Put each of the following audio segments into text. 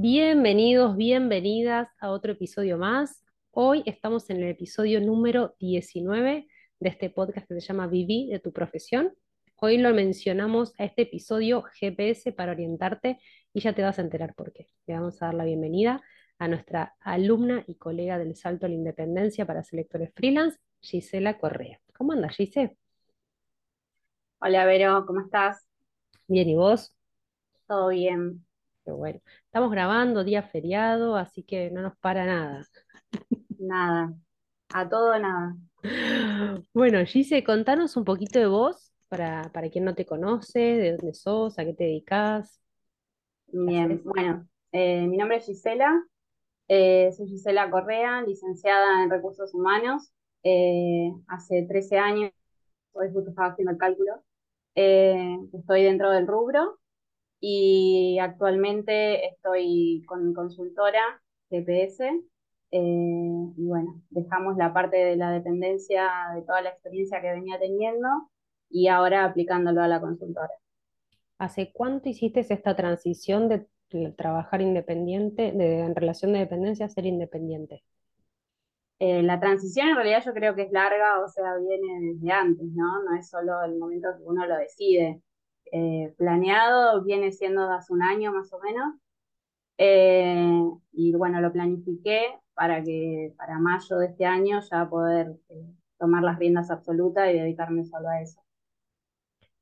Bienvenidos, bienvenidas a otro episodio más. Hoy estamos en el episodio número 19 de este podcast que se llama Viví de tu profesión. Hoy lo mencionamos a este episodio GPS para orientarte y ya te vas a enterar por qué. Le vamos a dar la bienvenida a nuestra alumna y colega del Salto a la Independencia para Selectores Freelance, Gisela Correa. ¿Cómo andas, Gise? Hola, Vero, ¿cómo estás? Bien, ¿y vos? Todo bien. Qué bueno. Estamos grabando día feriado, así que no nos para nada. Nada, a todo nada. Bueno, Gise, contanos un poquito de vos, para, para quien no te conoce, de dónde sos, a qué te dedicas, Bien, bueno, eh, mi nombre es Gisela, eh, soy Gisela Correa, licenciada en Recursos Humanos. Eh, hace 13 años, hoy justo estaba haciendo el cálculo, estoy dentro del rubro y actualmente estoy con mi consultora GPS. eh, y bueno, dejamos la parte de la dependencia de toda la experiencia que venía teniendo y ahora aplicándolo a la consultora. ¿Hace cuánto hiciste esta transición de trabajar independiente, de, en relación de dependencia a ser independiente? Eh, la transición en realidad yo creo que es larga, o sea, viene desde antes, ¿no? No es solo el momento que uno lo decide. Eh, planeado viene siendo de hace un año más o menos, eh, y bueno, lo planifiqué para que para mayo de este año ya poder eh, tomar las riendas absolutas y dedicarme solo a eso.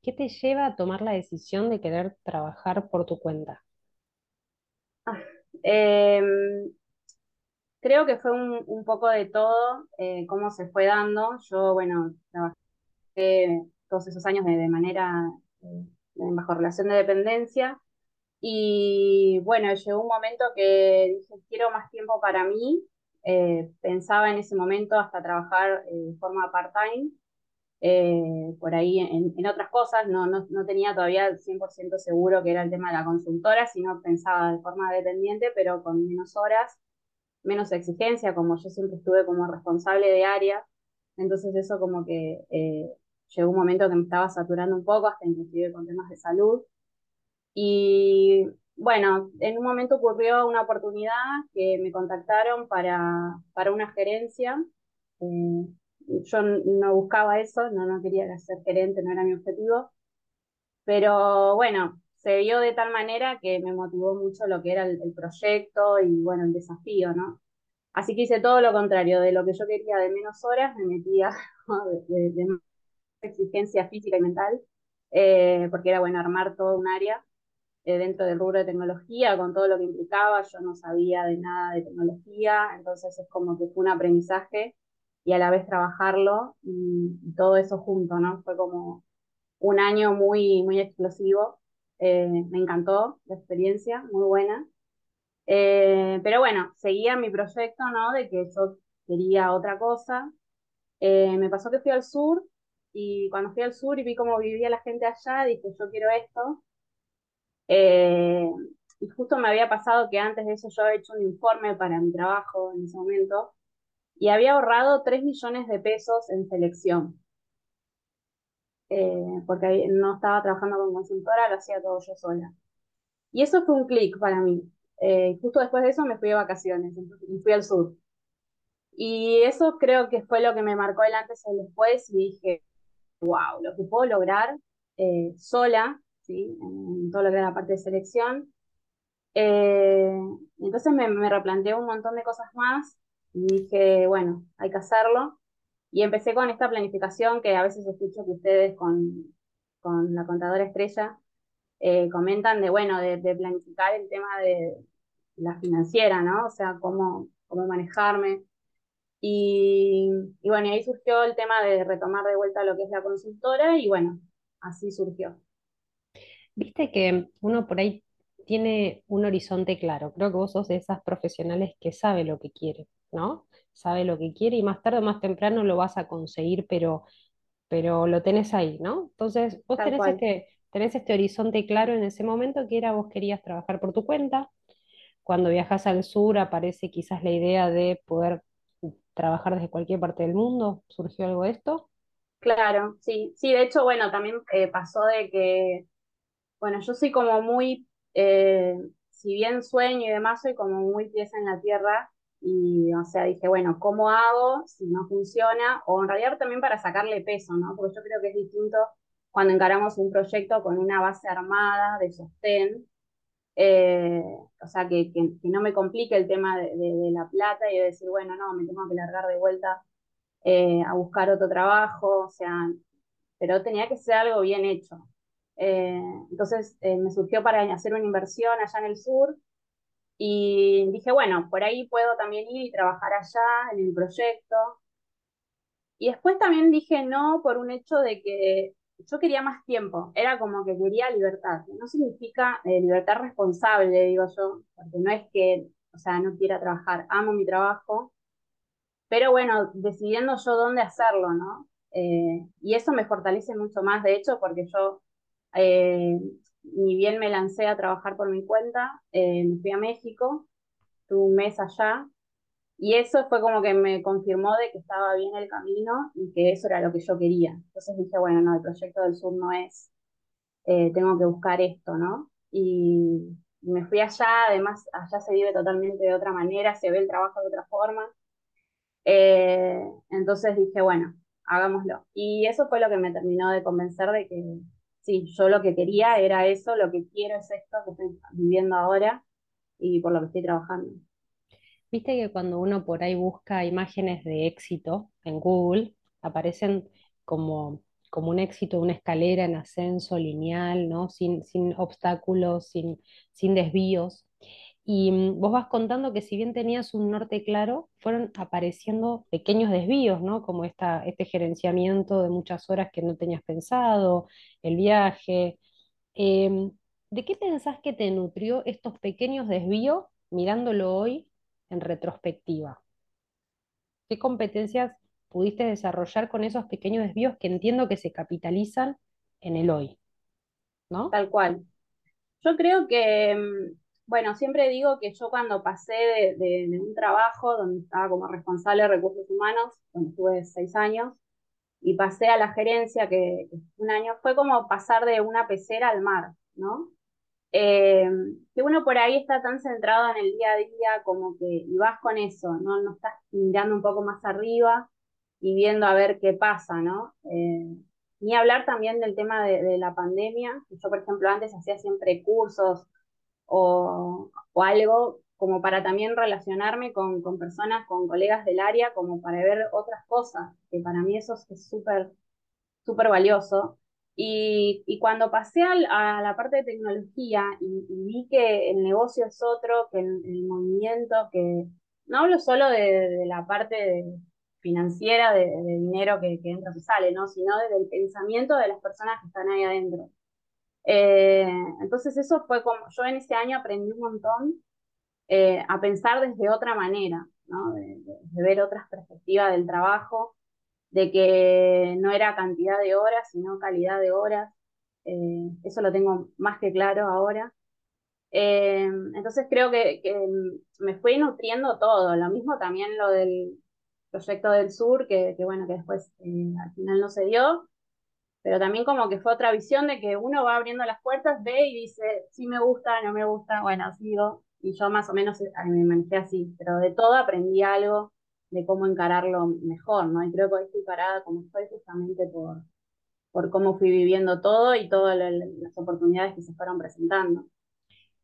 ¿Qué te lleva a tomar la decisión de querer trabajar por tu cuenta? Eh, creo que fue un, un poco de todo, cómo se fue dando. Yo, bueno, trabajé todos esos años de, de manera eh, bajo relación de dependencia. Y bueno, llegó un momento que dije, quiero más tiempo para mí. Eh, pensaba en ese momento hasta trabajar eh, de forma part-time, eh, por ahí en, en otras cosas. No, no, no tenía todavía el 100% seguro que era el tema de la consultora, sino pensaba de forma dependiente, pero con menos horas, menos exigencia, como yo siempre estuve como responsable de área. Entonces eso como que eh, llegó un momento que me estaba saturando un poco, hasta inclusive con temas de salud. Y bueno, en un momento ocurrió una oportunidad que me contactaron para, para una gerencia. Eh, yo no buscaba eso, no, no quería ser gerente, no era mi objetivo. Pero bueno, se dio de tal manera que me motivó mucho lo que era el, el proyecto y bueno, el desafío, ¿no? Así que hice todo lo contrario, de lo que yo quería de menos horas, me metía de, de, de exigencia física y mental, eh, porque era bueno armar todo un área eh, dentro del rubro de tecnología, con todo lo que implicaba, yo no sabía de nada de tecnología, entonces es como que fue un aprendizaje y a la vez trabajarlo y, todo eso junto, ¿no? Fue como un año muy, muy explosivo, eh, me encantó la experiencia, muy buena. Eh, pero bueno, seguía mi proyecto, ¿no? De que yo quería otra cosa. Me pasó que fui al sur y cuando fui al sur y vi cómo vivía la gente allá, dije, yo quiero esto. Eh, y justo me había pasado que antes de eso yo había hecho un informe para mi trabajo en ese momento y había ahorrado 3 millones de pesos en selección, eh, porque no estaba trabajando con consultora, lo hacía todo yo sola. Y eso fue un clic para mí. Eh, justo después de eso me fui de vacaciones y fui al sur. Y eso creo que fue lo que me marcó el antes y el después y dije, wow, lo que puedo lograr eh, sola, ¿sí? en todo lo que era la parte de selección. Eh, entonces me, replanteé un montón de cosas más y dije, bueno, hay que hacerlo. Y empecé con esta planificación que a veces escucho que ustedes con, con la contadora estrella eh, comentan de, bueno, de, de, planificar el tema de la financiera, ¿no? O sea, cómo, cómo manejarme. Y, y bueno, y ahí surgió el tema de retomar de vuelta lo que es la consultora y bueno, así surgió. Viste que uno por ahí tiene un horizonte claro. Creo que vos sos de esas profesionales que sabe lo que quiere, ¿no? Sabe lo que quiere y más tarde o más temprano lo vas a conseguir, pero, pero lo tenés ahí, ¿no? Entonces, vos tenés este, tenés este horizonte claro en ese momento que era vos querías trabajar por tu cuenta. Cuando viajas al sur aparece quizás la idea de poder trabajar desde cualquier parte del mundo. ¿Surgió algo de esto? Claro, sí, sí, de hecho, bueno, también eh, pasó de que, bueno, yo soy como muy eh, si bien sueño y demás, soy como muy pieza en la tierra y, o sea, dije, bueno, ¿cómo hago si no funciona? O en realidad también para sacarle peso, ¿no? Porque yo creo que es distinto cuando encaramos un proyecto con una base armada de sostén, eh, o sea, que, que, no me complique el tema de, la plata y de decir, bueno, no, me tengo que largar de vuelta eh, a buscar otro trabajo, o sea, pero tenía que ser algo bien hecho. Eh, entonces me surgió para hacer una inversión allá en el sur y dije, bueno, por ahí puedo también ir y trabajar allá en el proyecto. Y después también dije no por un hecho de que yo quería más tiempo, era como que quería libertad. No significa eh, libertad responsable, digo yo, porque no es que, o sea, no quiera trabajar, amo mi trabajo, pero bueno, decidiendo yo dónde hacerlo, ¿no? Eh, y eso me fortalece mucho más, de hecho, porque yo eh, ni bien me lancé a trabajar por mi cuenta, me fui a México, tuve un mes allá, y eso fue como que me confirmó de que estaba bien el camino y que eso era lo que yo quería. Entonces dije, bueno, no, el proyecto del sur no es, eh, tengo que buscar esto, ¿no? Y me fui allá, además allá se vive totalmente de otra manera, se ve el trabajo de otra forma. Eh, entonces dije, bueno, hagámoslo. Y eso fue lo que me terminó de convencer de que, sí, yo lo que quería era eso, lo que quiero es esto que estoy viviendo ahora y por lo que estoy trabajando. Viste que cuando uno por ahí busca imágenes de éxito en Google, aparecen como, como un éxito, una escalera en ascenso lineal, ¿no? Sin, sin obstáculos, sin, sin desvíos. Y mm, vos vas contando que si bien tenías un norte claro, fueron apareciendo pequeños desvíos, ¿no? Como esta, este gerenciamiento de muchas horas que no tenías pensado, el viaje. Em, ¿de qué pensás que te nutrió estos pequeños desvíos mirándolo hoy en retrospectiva? ¿Qué competencias pudiste desarrollar con esos pequeños desvíos que entiendo que se capitalizan en el hoy? ¿No? Tal cual. Yo creo que mm, bueno, siempre digo que yo cuando pasé de, un trabajo donde estaba como responsable de recursos humanos, donde estuve seis años, y pasé a la gerencia, que, un año, fue como pasar de una pecera al mar, ¿no? Eh, que uno por ahí está tan centrado en el día a día como que y vas con eso, ¿no? No estás mirando un poco más arriba y viendo a ver qué pasa, ¿no? Eh, ni hablar también del tema de, de, la pandemia. Yo, por ejemplo, antes hacía siempre cursos o, algo como para también relacionarme con, personas, con colegas del área, como para ver otras cosas, que para mí eso es súper, súper valioso. Y, cuando pasé a, la parte de tecnología y, vi que el negocio es otro, que el, movimiento, que no hablo solo de, la parte financiera, de, dinero que, que, entra y sale, ¿no? sino del pensamiento de las personas que están ahí adentro. Eh, entonces eso fue como, yo en ese año aprendí un montón eh, a pensar desde otra manera, ¿no? de, ver otras perspectivas del trabajo, de que no era cantidad de horas, sino calidad de horas. Eh, eso lo tengo más que claro ahora. entonces creo que, me fue nutriendo todo, lo mismo también lo del proyecto del sur, que, que bueno, que después al final no se dio, pero también como que fue otra visión de que uno va abriendo las puertas, ve y dice, sí me gusta, no me gusta, bueno, sigo, y yo más o menos eh, me manejé así, pero de todo aprendí algo de cómo encararlo mejor, ¿no? Y creo que hoy estoy parada como estoy justamente por, por cómo fui viviendo todo y todas las oportunidades que se fueron presentando.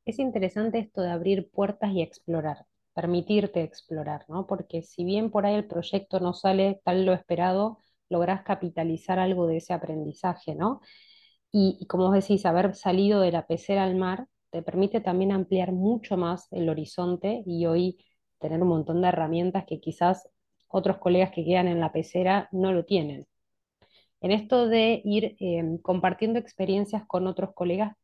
Es interesante esto de abrir puertas y explorar, permitirte explorar, ¿no? Porque si bien por ahí el proyecto no sale tal lo esperado, lográs capitalizar algo de ese aprendizaje, ¿no? Y, como vos decís, haber salido de la pecera al mar te permite también ampliar mucho más el horizonte y hoy tener un montón de herramientas que quizás otros colegas que quedan en la pecera no lo tienen. En esto de ir em, compartiendo experiencias con otros colegas,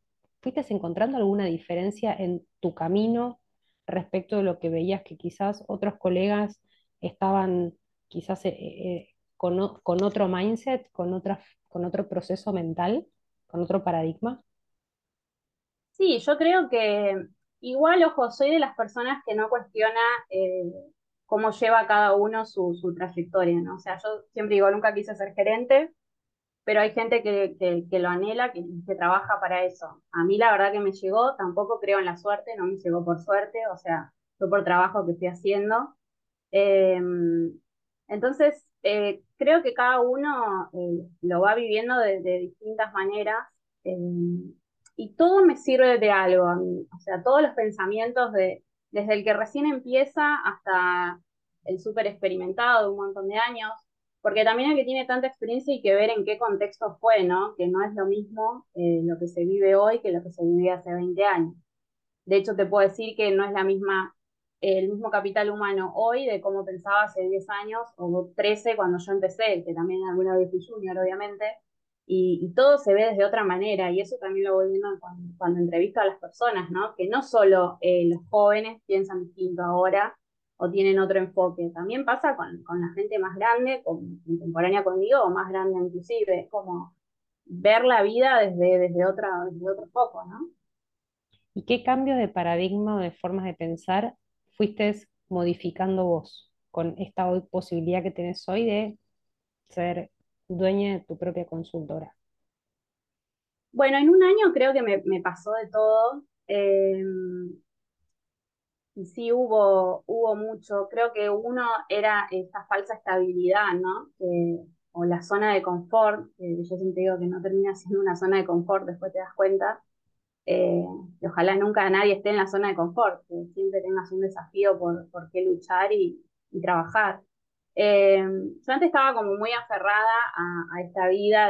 ¿fuiste encontrando alguna diferencia en tu camino respecto de lo que veías que quizás otros colegas estaban quizás eh, eh, con, otro mindset, con, otra, con otro proceso mental, con otro paradigma? Sí, yo creo que igual, ojo, soy de las personas que no cuestiona eh, cómo lleva cada uno su, trayectoria, ¿no? O sea, yo siempre digo, nunca quise ser gerente, pero hay gente que, que, lo anhela, que, que trabaja para eso. A mí la verdad que me llegó, tampoco creo en la suerte, no me llegó por suerte, o sea, fue por trabajo que estoy haciendo. Em, entonces, eh, creo que cada uno eh, lo va viviendo de, distintas maneras em, y todo me sirve de algo. O sea, todos los pensamientos de, desde el que recién empieza hasta el súper experimentado de un montón de años, porque también el que tiene tanta experiencia y que ver en qué contexto fue, ¿no? Que no es lo mismo eh, lo que se vive hoy que lo que se vivía hace 20 años. De hecho, te puedo decir que no es la misma, el mismo capital humano hoy de cómo pensaba hace 10 años o 13 cuando yo empecé, que también alguna vez fui junior, obviamente, y, todo se ve desde otra manera, y eso también lo voy viendo cuando, entrevisto a las personas, ¿no? Que no solo eh, los jóvenes piensan distinto ahora, o tienen otro enfoque. También pasa con, con la gente más grande, con, contemporánea conmigo o más grande inclusive. Es como ver la vida desde, desde, otra, desde otro foco, ¿no? ¿Y qué cambios de paradigma o de formas de pensar fuiste modificando vos con esta posibilidad que tenés hoy de ser dueña de tu propia consultora? Bueno, en un año creo que me, me pasó de todo. Eh, y sí hubo, hubo mucho. Creo que uno era esta falsa estabilidad, ¿no? o la zona de confort, que yo siempre digo que no termina siendo una zona de confort, después te das cuenta. Eh, y ojalá nunca nadie esté en la zona de confort, que siempre tengas un desafío por, por qué luchar y, trabajar. Eh, yo antes estaba como muy aferrada a, esta vida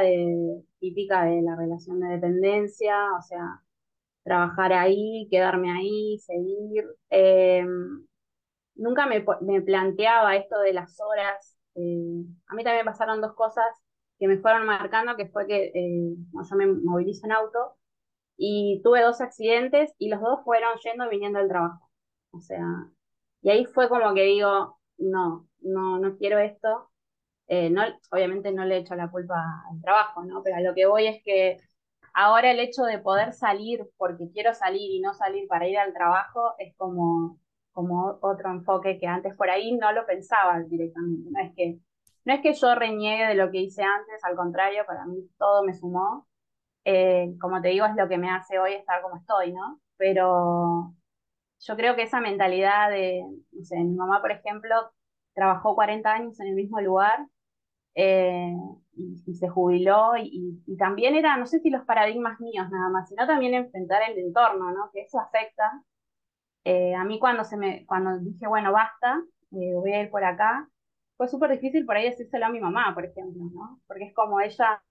típica de la relación de dependencia, o sea, trabajar ahí, quedarme ahí, seguir. Eh, nunca me, planteaba esto de las horas. Eh, a mí también pasaron dos cosas que me fueron marcando, que fue que yo me movilizo en auto y tuve dos accidentes y los dos fueron yendo y viniendo del trabajo. O sea, y ahí fue como que digo, no, no, no quiero esto. no, obviamente no le echo la culpa al trabajo, ¿no? Pero a lo que voy es que Ahora el hecho de poder salir porque quiero salir y no salir para ir al trabajo es como, como otro enfoque que antes por ahí no lo pensaba directamente. No es que, no es que yo reniegue de lo que hice antes, al contrario, para mí todo me sumó. Eh, como te digo, es lo que me hace hoy estar como estoy, ¿no? Pero yo creo que esa mentalidad de, no sé, mi mamá, por ejemplo, trabajó 40 años en el mismo lugar eh, y, se jubiló y, también era, no sé si los paradigmas míos nada más, sino también enfrentar el entorno, ¿no? Que eso afecta. Eh, a mí cuando, se me, cuando dije, bueno, basta, eh, voy a ir por acá, fue súper difícil por ahí decírselo a mi mamá, por ejemplo, ¿no? Porque es como ella,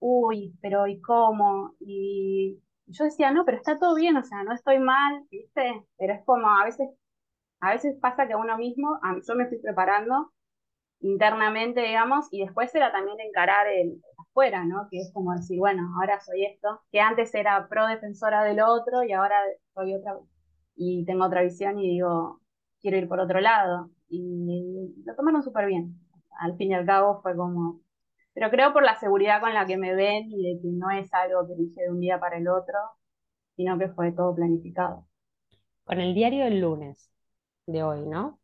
uy, pero ¿y cómo? Y yo decía, no, pero está todo bien, o sea, no estoy mal, ¿viste? Pero es como a veces, a veces pasa que uno mismo, yo me estoy preparando internamente, digamos, y después era también encarar el afuera, ¿no? Que es como decir, bueno, ahora soy esto, que antes era pro defensora del otro y ahora soy otra, y tengo otra visión y digo, quiero ir por otro lado. Y lo tomaron súper bien. Al fin y al cabo fue como, pero creo por la seguridad con la que me ven y de que no es algo que dije de un día para el otro, sino que fue todo planificado. Con el diario del lunes de hoy, ¿no?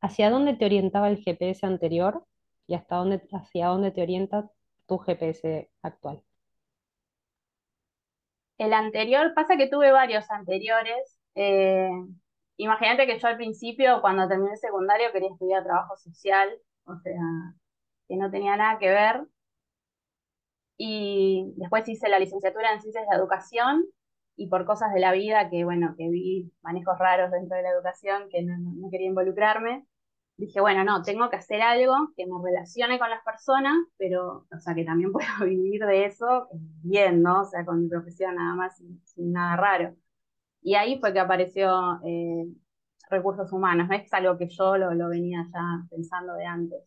¿Hacia dónde te orientaba el GPS anterior y hasta dónde, hacia dónde te orienta tu GPS actual? El anterior, pasa que tuve varios anteriores. Eh, imagínate que yo al principio, cuando terminé secundario, quería estudiar trabajo social, o sea, que no tenía nada que ver. Y después hice la licenciatura en Ciencias de Educación y por cosas de la vida que, bueno, que vi manejos raros dentro de la educación que no quería involucrarme, dije, bueno, no, tengo que hacer algo que me relacione con las personas, pero, o sea, que también pueda vivir de eso bien, ¿no? O sea, con mi profesión nada más, sin, nada raro. Y ahí fue que apareció eh, recursos humanos, no es algo que yo lo, venía ya pensando de antes.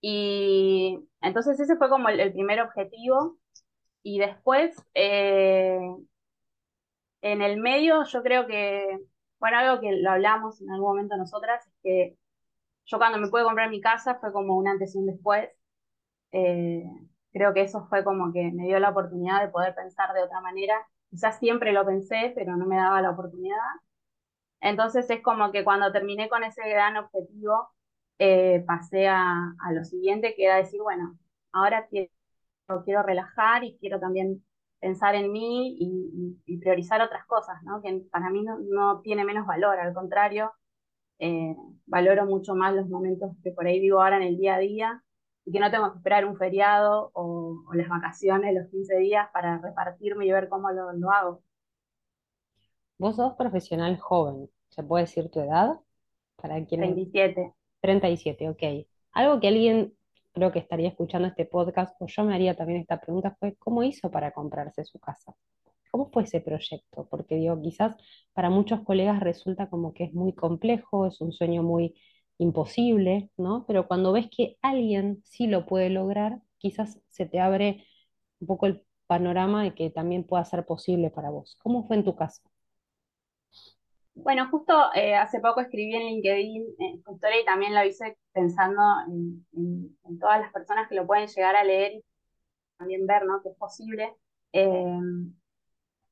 Y entonces ese fue como el, primer objetivo. Y después, eh, en el medio, yo creo que, bueno, algo que lo hablamos en algún momento nosotras, es que yo cuando me pude comprar mi casa fue como un antes y un después. Eh, creo que eso fue como que me dio la oportunidad de poder pensar de otra manera. Quizás siempre lo pensé, pero no me daba la oportunidad. Entonces es como que cuando terminé con ese gran objetivo, eh, pasé a, a, lo siguiente, que era decir, bueno, ahora quiero quiero relajar y quiero también pensar en mí y, priorizar otras cosas, ¿no? Que para mí no, tiene menos valor, al contrario, eh, valoro mucho más los momentos que por ahí vivo ahora en el día a día y que no tengo que esperar un feriado o, las vacaciones, los 15 días para repartirme y ver cómo lo, lo hago. Vos sos profesional joven, ¿se puede decir tu edad? Para quien... 37. 37, ok. Algo que alguien creo que estaría escuchando este podcast, o yo me haría también esta pregunta, fue ¿cómo hizo para comprarse su casa? ¿Cómo fue ese proyecto? Porque digo, quizás para muchos colegas resulta como que es muy complejo, es un sueño muy imposible, ¿no? Pero cuando ves que alguien sí lo puede lograr, quizás se te abre un poco el panorama de que también pueda ser posible para vos. ¿Cómo fue en tu caso? Bueno, justo eh, hace poco escribí en LinkedIn eh, historia y también lo hice pensando en, todas las personas que lo pueden llegar a leer y también ver, ¿no? Que es posible. Eh,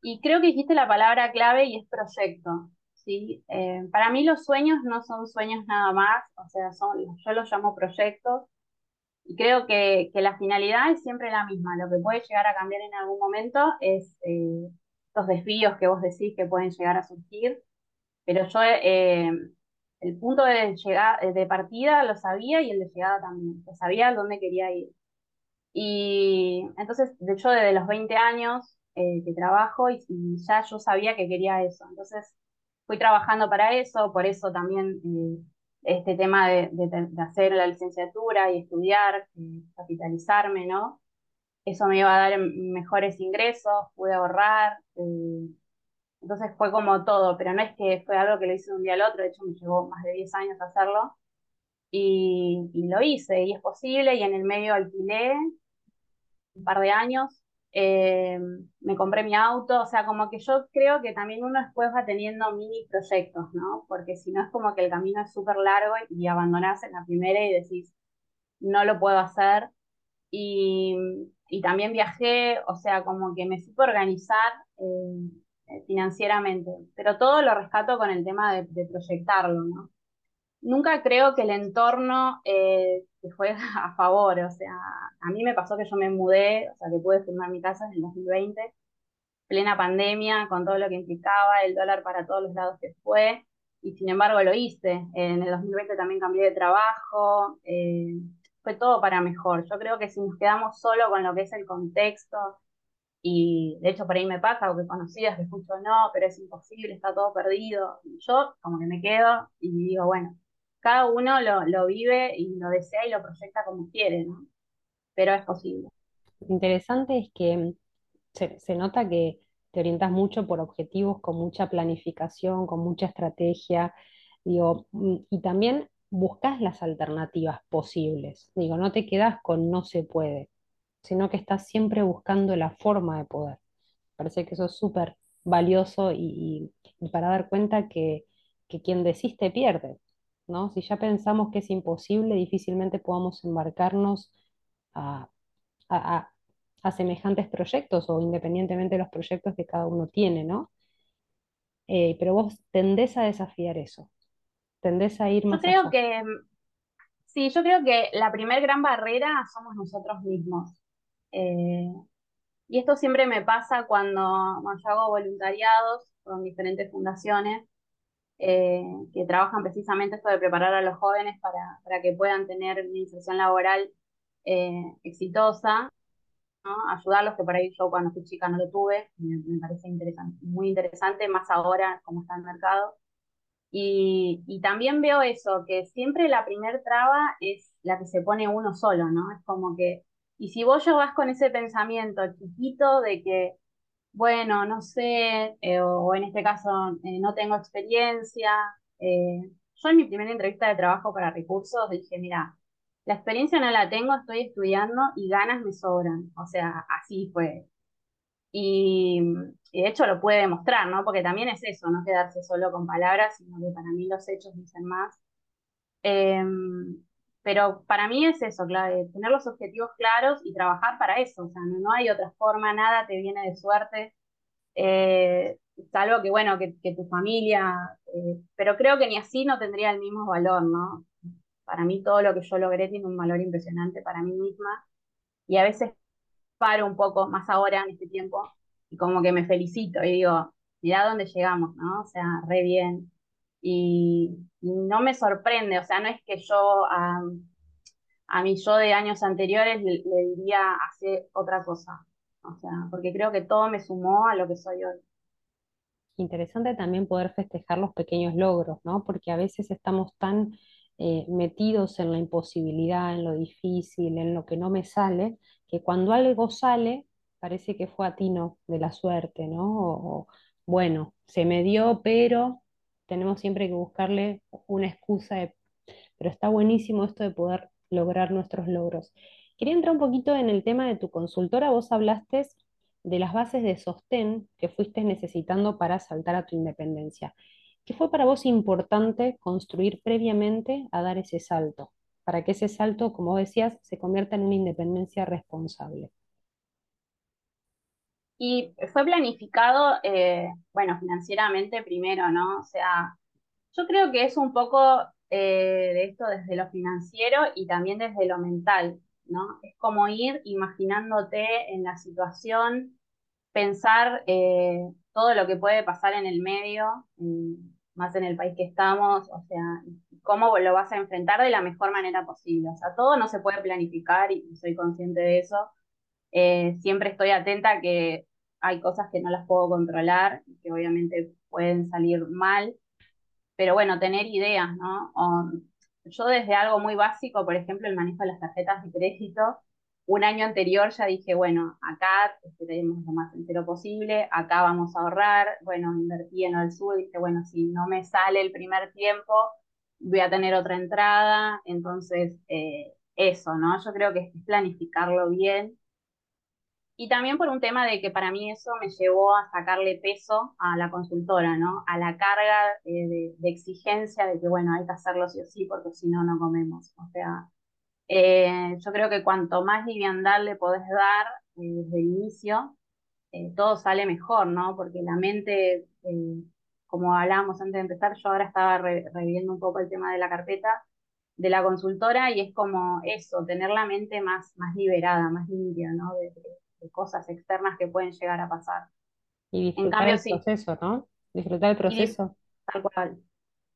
y creo que dijiste la palabra clave y es proyecto, ¿sí? para mí los sueños no son sueños nada más, o sea, son, yo los llamo proyectos y creo que, que la finalidad es siempre la misma. Lo que puede llegar a cambiar en algún momento es estos desvíos que vos decís que pueden llegar a surgir pero yo eh, el punto de, llegada, de partida lo sabía y el de llegada también, yo sabía dónde quería ir. Y entonces, de hecho, desde los 20 años eh, que trabajo y, ya yo sabía que quería eso. Entonces, fui trabajando para eso, por eso también eh, este tema de, hacer la licenciatura y estudiar, capitalizarme, ¿no? Eso me iba a dar mejores ingresos, pude ahorrar. Entonces fue como todo, pero no es que fue algo que lo hice de un día al otro, de hecho me llevó más de 10 años hacerlo. Y, lo hice, y es posible, y en el medio alquilé un par de años, eh, me compré mi auto, o sea, como que yo creo que también uno después va teniendo mini proyectos, ¿no? Porque si no es como que el camino es súper largo y abandonás en la primera y decís, no lo puedo hacer. Y, también viajé, o sea, como que me supe organizar. Eh, financieramente, pero todo lo rescato con el tema de, proyectarlo, ¿no? Nunca creo que el entorno eh, te juega a favor, o sea, a mí me pasó que yo me mudé, o sea, que pude firmar mi casa en el 2020, plena pandemia, con todo lo que implicaba, el dólar para todos los lados que fue, y sin embargo lo hice. En el 2020 también cambié de trabajo, eh, fue todo para mejor. Yo creo que si nos quedamos solo con lo que es el contexto, y de hecho por ahí me pasa, o que conocidas que escucho, no, pero es imposible, está todo perdido. Yo como que me quedo y digo, bueno, cada uno lo, vive y lo desea y lo proyecta como quiere, ¿no? Pero es posible. Interesante es que se, se nota que te orientas mucho por objetivos, con mucha planificación, con mucha estrategia, digo, mm, y también buscas las alternativas posibles. Digo, no te quedas con no se puede sino que estás siempre buscando la forma de poder. Parece que eso es súper valioso y, para dar cuenta que, quien desiste pierde, ¿no? Si ya pensamos que es imposible, difícilmente podamos embarcarnos a, semejantes proyectos o independientemente de los proyectos que cada uno tiene, ¿no? Eh, pero vos tendés a desafiar eso, tendés a ir más yo creo que sí, yo creo que la primer gran barrera somos nosotros mismos. Eh, y esto siempre me pasa cuando, yo hago voluntariados con diferentes fundaciones eh, que trabajan precisamente esto de preparar a los jóvenes para, que puedan tener una inserción laboral eh, exitosa, ayudarlos, que por ahí yo cuando fui chica no lo tuve, me, parece interesante, muy interesante, más ahora como está el mercado. Y, y, también veo eso, que siempre la primer traba es la que se pone uno solo, ¿no? Es como que y si vos ya vas con ese pensamiento chiquito de que, bueno, no sé, eh, o en este caso eh, no tengo experiencia, eh, yo en mi primera entrevista de trabajo para recursos dije, mira, la experiencia no la tengo, estoy estudiando y ganas me sobran. O sea, así fue. Y, de hecho lo puede demostrar, ¿no? Porque también es eso, no quedarse solo con palabras, sino que para mí los hechos dicen más. Em, pero para mí es eso, clave, tener los objetivos claros y trabajar para eso. O sea, no, hay otra forma, nada te viene de suerte. Eh, salvo que, bueno, que, tu familia, eh, pero creo que ni así no tendría el mismo valor, ¿no? Para mí todo lo que yo logré tiene un valor impresionante para mí misma y a veces paro un poco más ahora en este tiempo y como que me felicito y digo, mirá dónde llegamos, ¿no? O sea, re bien. Y, no me sorprende, o sea, no es que yo a, a mi yo de años anteriores le, diría hacer otra cosa, o sea, porque creo que todo me sumó a lo que soy hoy. Interesante también poder festejar los pequeños logros, ¿no? Porque a veces estamos tan eh, metidos en la imposibilidad, en lo difícil, en lo que no me sale, que cuando algo sale, parece que fue a tino de la suerte, ¿no? O, bueno, se me dio, pero tenemos siempre que buscarle una excusa pero está buenísimo esto de poder lograr nuestros logros. Quería entrar un poquito en el tema de tu consultora. Vos hablaste de las bases de sostén que fuiste necesitando para saltar a tu independencia. ¿Qué fue para vos importante construir previamente a dar ese salto? Para que ese salto, como decías, se convierta en una independencia responsable. Y fue planificado, eh, bueno, financieramente primero, ¿no? O sea, yo creo que es un poco eh, de esto desde lo financiero y también desde lo mental, ¿no? Es como ir imaginándote en la situación, pensar eh, todo lo que puede pasar en el medio, más en el país que estamos, o sea, cómo lo vas a enfrentar de la mejor manera posible. O sea, todo no se puede planificar y soy consciente de eso. Eh, siempre estoy atenta a que hay cosas que no las puedo controlar que obviamente pueden salir mal pero bueno, tener ideas, ¿no? O, yo desde algo muy básico, por ejemplo, el manejo de las tarjetas de crédito, un año anterior ya dije, bueno, acá tenemos lo más entero posible, acá vamos a ahorrar, bueno, invertí en el sur, dije, bueno, si no me sale el primer tiempo, voy a tener otra entrada, entonces eh, eso, ¿no? Yo creo que es planificarlo bien y también por un tema de que para mí eso me llevó a sacarle peso a la consultora, ¿no? A la carga eh, de, exigencia de que, bueno, hay que hacerlo sí o sí porque si no, no comemos. O sea, eh, yo creo que cuanto más liviandad le podés dar eh, desde el inicio, todo sale mejor, ¿no? Porque la mente, como hablábamos antes de empezar, yo ahora estaba reviviendo un poco el tema de la carpeta de la consultora y es como eso, tener la mente más, más liberada, más limpia, ¿no? Cosas externas que pueden llegar a pasar. Y disfrutar el proceso, ¿no? Disfrutar el proceso. tal cual,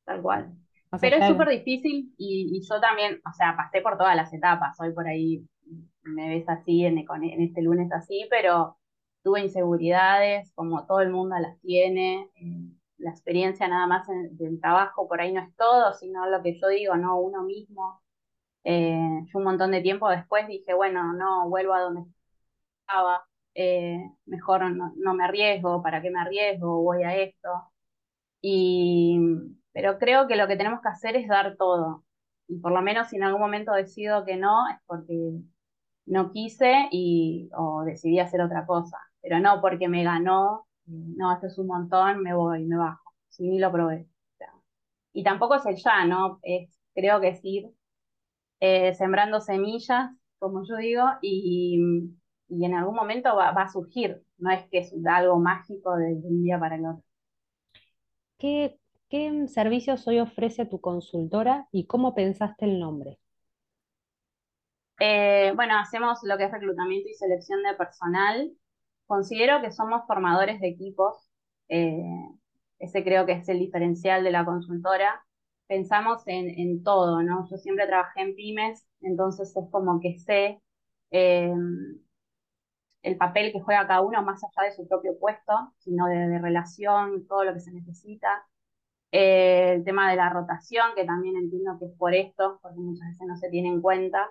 tal cual. Pero es súper difícil y, yo también, o sea, pasé por todas las etapas. Hoy por ahí me ves así, en, en este lunes así, pero tuve inseguridades, como todo el mundo las tiene. Eh, la experiencia nada más del trabajo por ahí no es todo, sino lo que yo digo, no uno mismo. Eh, yo un montón de tiempo después dije, bueno, no, vuelvo a donde eh, mejor no, me arriesgo, ¿para qué me arriesgo? Voy a esto. Y, pero creo que lo que tenemos que hacer es dar todo. Y por lo menos si en algún momento decido que no, es porque no quise y, o decidí hacer otra cosa. Pero no porque me ganó, no, esto es un montón, me voy, me bajo. Si ni lo probé. y tampoco es el ya, ¿no? Es, creo que es ir eh, sembrando semillas, como yo digo, y, y en algún momento va, a surgir, no es que es algo mágico de, un día para el otro. ¿Qué, qué servicios hoy ofrece tu consultora y cómo pensaste el nombre? Eh, bueno, hacemos lo que es reclutamiento y selección de personal. Considero que somos formadores de equipos. Eh, ese creo que es el diferencial de la consultora. Pensamos en, en, todo, ¿no? Yo siempre trabajé en pymes, entonces es como que sé eh, el papel que juega cada uno más allá de su propio puesto, sino de, relación, todo lo que se necesita. Eh, el tema de la rotación, que también entiendo que es por esto, porque muchas veces no se tiene en cuenta.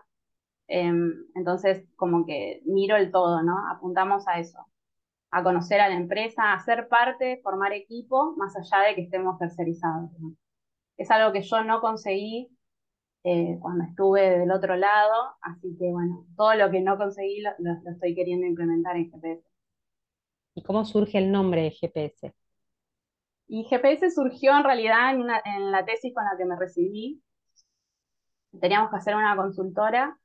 Em, entonces, como que miro el todo, ¿no? Apuntamos a eso, a conocer a la empresa, a ser parte, formar equipo, más allá de que estemos tercerizados. Es algo que yo no conseguí eh, cuando estuve del otro lado, así que bueno, todo lo que no conseguí lo, estoy queriendo implementar en GPS. ¿Y cómo surge el nombre de GPS? Y GPS surgió en realidad en, en la tesis con la que me recibí. Teníamos que hacer una consultora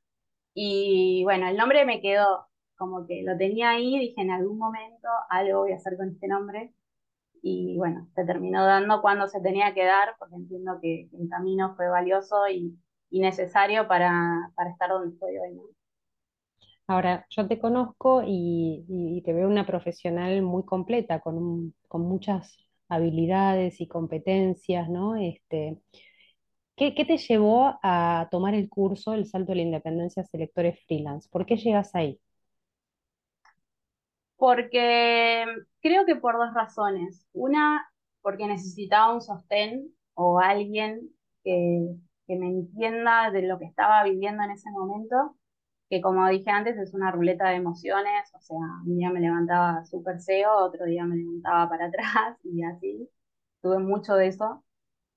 y bueno, el nombre me quedó como que lo tenía ahí, dije en algún momento algo voy a hacer con este nombre y bueno, se terminó dando cuando se tenía que dar, porque entiendo que el camino fue valioso y, y necesario para, para, estar donde estoy hoy. Ahora, yo te conozco y, y te veo una profesional muy completa, con, un- con muchas habilidades y competencias, ¿no? Este, ¿qué, qué te llevó a tomar el curso El Salto de la Independencia Selectores Freelance? ¿Por qué llegas ahí? Porque creo que por dos razones. Una, porque necesitaba un sostén o alguien que, que me entienda de lo que estaba viviendo en ese momento, que como dije antes es una ruleta de emociones, o sea, un día me levantaba súper CEO, otro día me levantaba para atrás y así. Tuve mucho de eso.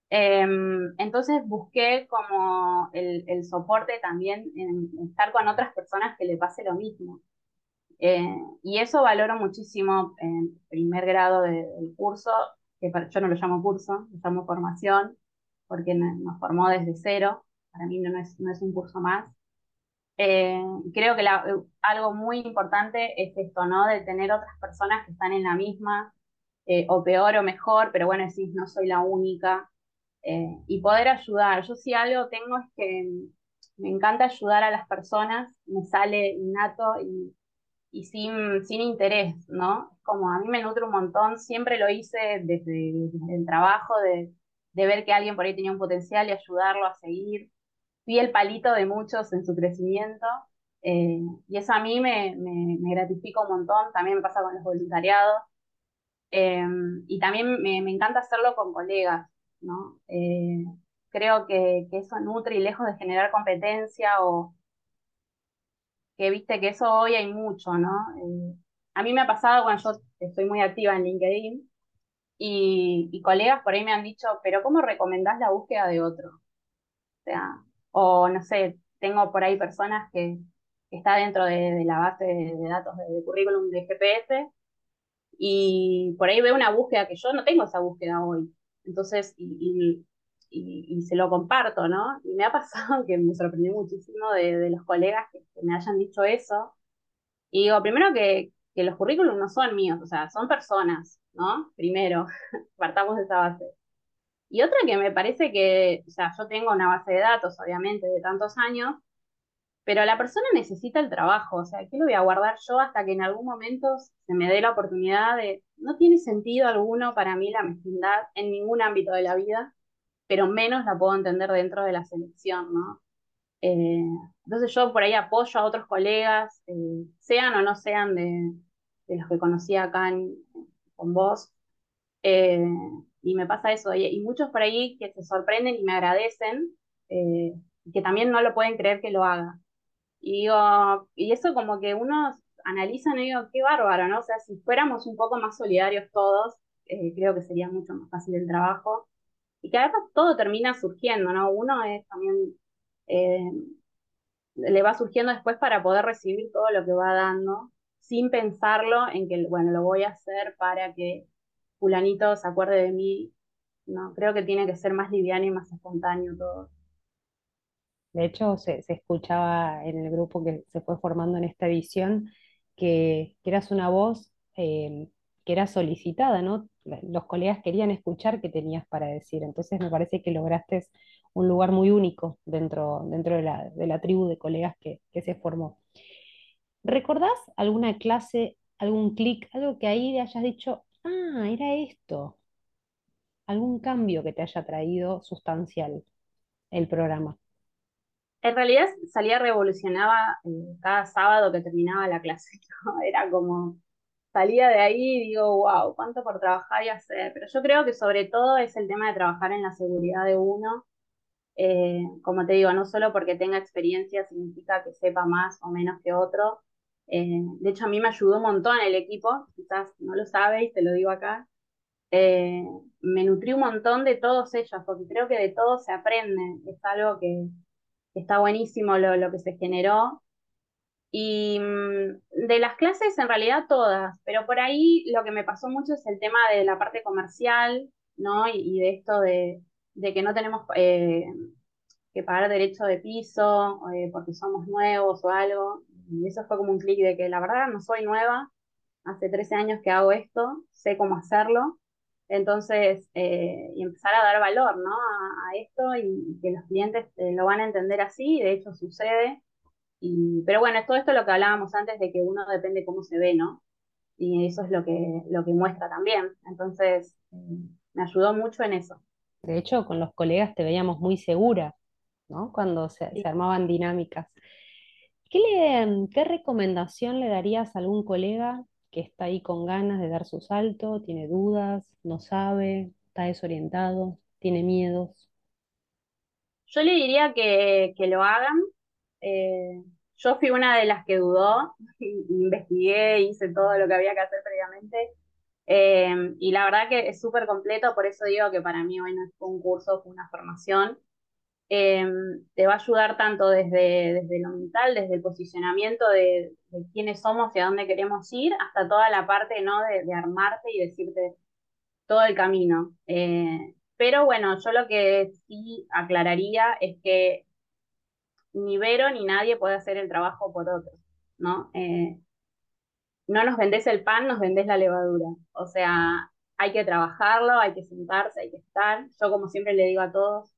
Em, entonces busqué como el, el soporte también en estar con otras personas que le pase lo mismo. Eh, y eso valoro muchísimo en primer grado de- del curso, que yo no lo llamo curso, lo llamo formación, porque no- nos formó desde cero. Para mí no es, no es un curso más. Eh, creo que la- algo muy importante es esto, ¿no? De tener otras personas que están en la misma, eh, o peor o mejor, pero bueno, decís, no soy la única, eh, y poder ayudar. Yo si algo tengo es que me encanta ayudar a las personas, me sale innato y y sin, sin interés, ¿no? Como a mí me nutre un montón, siempre lo hice desde, desde el trabajo, de, de ver que alguien por ahí tenía un potencial y ayudarlo a seguir. Fui el palito de muchos en su crecimiento eh, y eso a mí me, me, me gratifica un montón, también me pasa con los voluntariados eh, y también me, me encanta hacerlo con colegas, ¿no? Eh, creo que, que eso nutre y lejos de generar competencia o que viste que eso hoy hay mucho, ¿no? Eh, a mí me ha pasado cuando yo estoy muy activa en LinkedIn y, y colegas por ahí me han dicho, pero ¿cómo recomendás la búsqueda de otro? O sea, o no sé, tengo por ahí personas que, que está dentro de, la base de, datos de, de currículum de GPS y por ahí veo una búsqueda que yo no tengo esa búsqueda hoy. Entonces, y, y se lo comparto, ¿no? Y me ha pasado que me sorprendió muchísimo de, de los colegas que, que me hayan dicho eso y digo, primero que, que los currículums no son míos, o sea, son personas, ¿no? Primero, partamos de esa base. Y otra que me parece que, o sea, yo tengo una base de datos, obviamente, de tantos años, pero la persona necesita el trabajo, o sea, ¿qué lo voy a guardar yo hasta que en algún momento se me dé la oportunidad de... No tiene sentido alguno para mí la mezquindad en ningún ámbito de la vida, pero menos la puedo entender dentro de la selección, ¿no? Eh, entonces yo por ahí apoyo a otros colegas, eh, sean o no sean de, de los que conocí acá en- con vos, eh, y me pasa eso, y, y muchos por ahí que se sorprenden y me agradecen, eh, que también no lo pueden creer que lo haga. Y digo, y eso como que uno analiza y digo, qué bárbaro, ¿no? O sea, si fuéramos un poco más solidarios todos, eh, creo que sería mucho más fácil el trabajo. Y que además todo termina surgiendo, ¿no? Uno es también eh, le va surgiendo después para poder recibir todo lo que va dando, sin pensarlo en que, bueno, lo voy a hacer para que fulanito se acuerde de mí. No, creo que tiene que ser más liviano y más espontáneo todo. De hecho, se, se escuchaba en el grupo que se fue formando en esta edición que, que eras una voz eh, que era solicitada, ¿no? Los colegas querían escuchar qué tenías para decir. Entonces me parece que lograste un lugar muy único dentro, dentro de la, de la tribu de colegas que, que se formó. ¿Recordás alguna clase, algún clic, algo que ahí hayas dicho, ah, era esto? ¿Algún cambio que te haya traído sustancial el programa? En realidad salía revolucionaba eh, cada sábado que terminaba la clase. Era como, salía de ahí y digo, wow, cuánto por trabajar y hacer. Pero yo creo que sobre todo es el tema de trabajar en la seguridad de uno Eh, como te digo, no solo porque tenga experiencia significa que sepa más o menos que otro. Eh, de hecho, a mí me ayudó un montón el equipo, quizás no lo sabéis, te lo digo acá. Eh, me nutrí un montón de todos ellos, porque creo que de todo se aprende. Es algo que, está buenísimo lo, lo que se generó. Y mm, de las clases, en realidad todas, pero por ahí lo que me pasó mucho es el tema de la parte comercial, ¿no? Y, y de esto de, de que no tenemos eh, que pagar derecho de piso eh, porque somos nuevos o algo. Y eso fue como un clic de que la verdad no soy nueva, hace 13 años que hago esto, sé cómo hacerlo. Entonces, eh, y empezar a dar valor, ¿no? A, a esto y, y que los clientes eh, lo van a entender así, y de hecho sucede. Y, pero bueno, es todo esto lo que hablábamos antes de que uno depende cómo se ve, ¿no? Y eso es lo que, lo que muestra también. Entonces, eh, me ayudó mucho en eso. De hecho, con los colegas te veíamos muy segura, ¿no? Cuando se, Sí. se armaban dinámicas. ¿Qué le, qué recomendación le darías a algún colega que está ahí con ganas de dar su salto, tiene dudas, no sabe, está desorientado, tiene miedos? Yo le diría que, que lo hagan. Eh, yo fui una de las que dudó, investigué, hice todo lo que había que hacer previamente. Eh, y la verdad que es súper completo, por eso digo que para mí hoy no fue un curso, fue una formación. Eh, te va a ayudar tanto desde, desde lo mental, desde el posicionamiento de, quiénes somos y a dónde queremos ir, hasta toda la parte, ¿no? de, armarte y decirte todo el camino. Eh, pero bueno, yo lo que sí aclararía es que ni Vero ni nadie puede hacer el trabajo por otros, ¿no? Eh, no nos vendés el pan, nos vendés la levadura. O sea, hay que trabajarlo, hay que sentarse, hay que estar. Yo como siempre le digo a todos,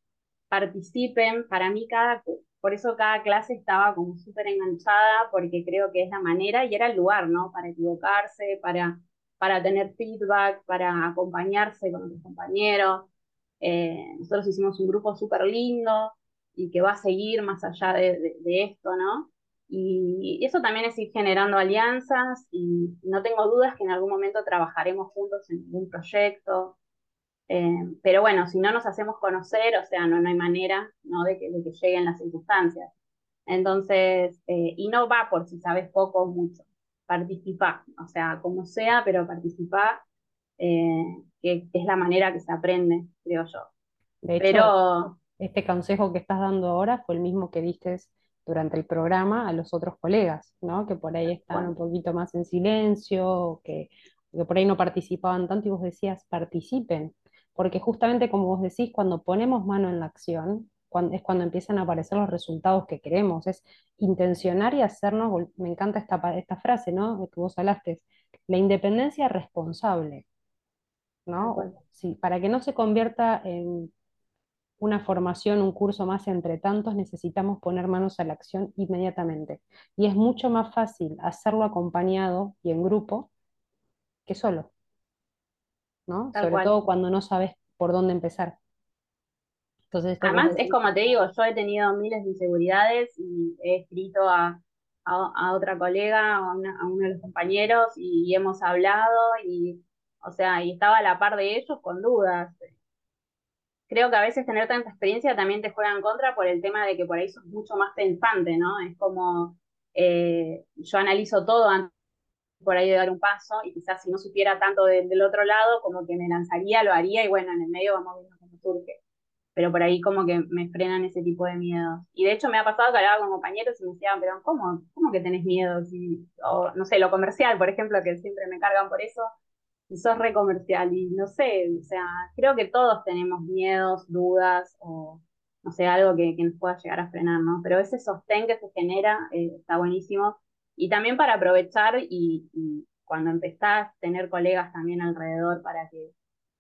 participen. Para mí cada, por eso cada clase estaba como súper enganchada, porque creo que es la manera y era el lugar, ¿no? Para equivocarse, para, para tener feedback, para acompañarse con otros compañeros. Eh, nosotros hicimos un grupo súper lindo y que va a seguir más allá de esto, ¿no? Y eso también es ir generando alianzas y no tengo dudas que en algún momento trabajaremos juntos en algún proyecto. Eh, pero bueno, si no nos hacemos conocer, o sea, no, no hay manera ¿no? De, que, de que lleguen las circunstancias. Entonces, eh, y no va por si sabes poco o mucho. Participa, o sea, como sea, pero participa, eh, que, es la manera que se aprende, creo yo. De hecho, Pero este consejo que estás dando ahora fue el mismo que diste durante el programa a los otros colegas, ¿no? Que por ahí están bueno, un poquito más en silencio, que, que por ahí no participaban tanto y vos decías, participen, porque justamente como vos decís, cuando ponemos mano en la acción, cuando, es cuando empiezan a aparecer los resultados que queremos, es intencionar y hacernos, me encanta esta, esta frase, ¿no? Que vos hablaste, la independencia responsable, ¿no? Sí, para que no se convierta en una formación, un curso más entre tantos, necesitamos poner manos a la acción inmediatamente. Y es mucho más fácil hacerlo acompañado y en grupo que solo, ¿no? tal Sobre cual. todo cuando no sabes por dónde empezar. Entonces, Además, es como te digo, yo he tenido miles de inseguridades y he escrito a, a, a otra colega, a, una, a, uno de los compañeros y, y, hemos hablado y, o sea, y estaba a la par de ellos con dudas. Creo que a veces tener tanta experiencia también te juega en contra por el tema de que por ahí sos mucho más pensante, ¿no? Es como, eh, yo analizo todo antes por ahí de dar un paso y quizás si no supiera tanto de, del otro lado, como que me lanzaría, lo haría y bueno, en el medio vamos viendo cómo surge pero por ahí como que me frenan ese tipo de miedos. Y de hecho me ha pasado que hablaba con compañeros y me decían, pero ¿cómo, cómo que tenés miedo? Si, o no sé, lo comercial, por ejemplo, que siempre me cargan por eso, y sos re comercial y no sé, o sea, creo que todos tenemos miedos, dudas o no sé, algo que, que nos pueda llegar a frenar, ¿no? Pero ese sostén que se genera eh, está buenísimo. Y también para aprovechar y, y cuando empezás tener colegas también alrededor para que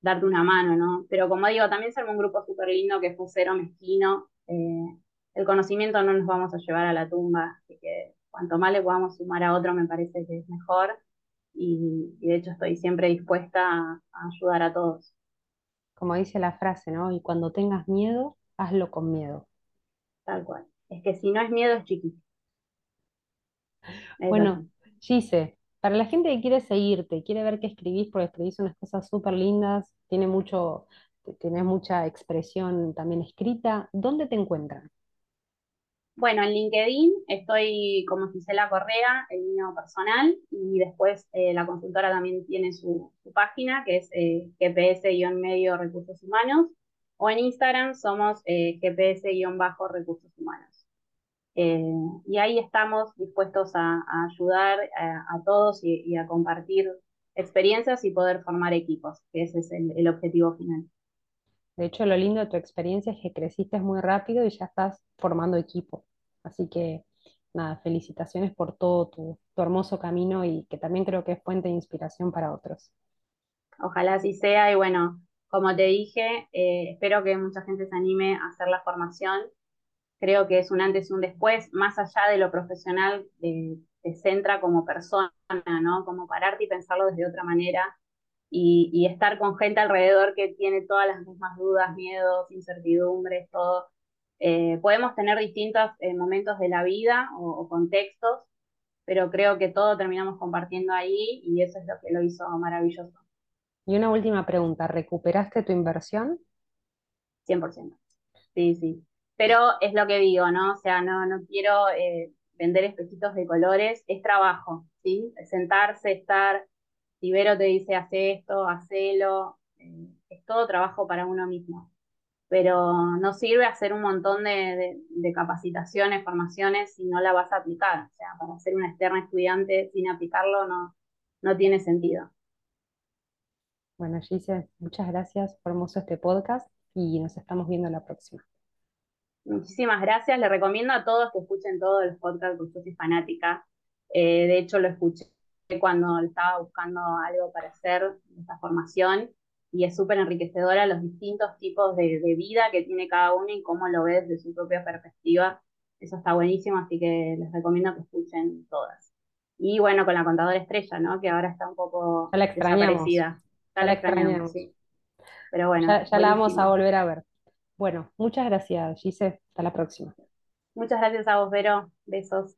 darte una mano, ¿no? Pero como digo, también se armó un grupo súper lindo que fue cero mezquino. Eh, el conocimiento no nos vamos a llevar a la tumba, así que cuanto más le podamos sumar a otro me parece que es mejor. Y, y de hecho estoy siempre dispuesta a, a, ayudar a todos. Como dice la frase, ¿no? Y cuando tengas miedo, hazlo con miedo. Tal cual. Es que si no es miedo, es chiquito. Bueno, Gise, para la gente que quiere seguirte, quiere ver qué escribís, porque escribís unas cosas súper lindas, tiene mucho, tenés mucha expresión también escrita, ¿dónde te encuentran? Bueno, en LinkedIn estoy como Gisela Correa, el mío personal, y después eh, la consultora también tiene su, su página, que es eh, GPS-medio recursos humanos, o en Instagram somos eh, GPS-recursos humanos. Eh, y ahí estamos dispuestos a, a ayudar a, a todos y, y, a compartir experiencias y poder formar equipos, que ese es el, el, objetivo final. De hecho, lo lindo de tu experiencia es que creciste muy rápido y ya estás formando equipo. Así que, nada, felicitaciones por todo tu, tu hermoso camino y que también creo que es fuente de inspiración para otros. Ojalá así sea y bueno, como te dije, eh, espero que mucha gente se anime a hacer la formación creo que es un antes y un después, más allá de lo profesional, te, te centra como persona, ¿no? Como pararte y pensarlo desde otra manera y, y, estar con gente alrededor que tiene todas las mismas dudas, miedos, incertidumbres, todo. Eh, podemos tener distintos eh, momentos de la vida o, o, contextos, pero creo que todo terminamos compartiendo ahí y eso es lo que lo hizo maravilloso. Y una última pregunta, ¿recuperaste tu inversión? 100%. Sí, sí. Pero es lo que digo, ¿no? O sea, no, no quiero eh, vender espejitos de colores, es trabajo, ¿sí? Sentarse, estar, si Vero te dice, hace esto, hacelo, eh, es todo trabajo para uno mismo. Pero no sirve hacer un montón de, de, capacitaciones, formaciones, si no la vas a aplicar. O sea, para ser una externa estudiante sin aplicarlo no, no tiene sentido. Bueno, Gise, muchas gracias, hermoso este podcast y nos estamos viendo la próxima. Muchísimas gracias. Le recomiendo a todos que escuchen todos los podcasts, porque yo soy fanática. Eh, de hecho, lo escuché cuando estaba buscando algo para hacer esta formación y es súper enriquecedora los distintos tipos de, de, vida que tiene cada uno y cómo lo ve desde su propia perspectiva. Eso está buenísimo, así que les recomiendo que escuchen todas. Y bueno, con la contadora estrella, ¿no? Que ahora está un poco ya la desaparecida. Ya, ya la extrañamos. Sí. Pero bueno. Ya, ya la vamos a volver a ver. Bueno, muchas gracias, Gise. Hasta la próxima. Muchas gracias a vos, Vero. Besos.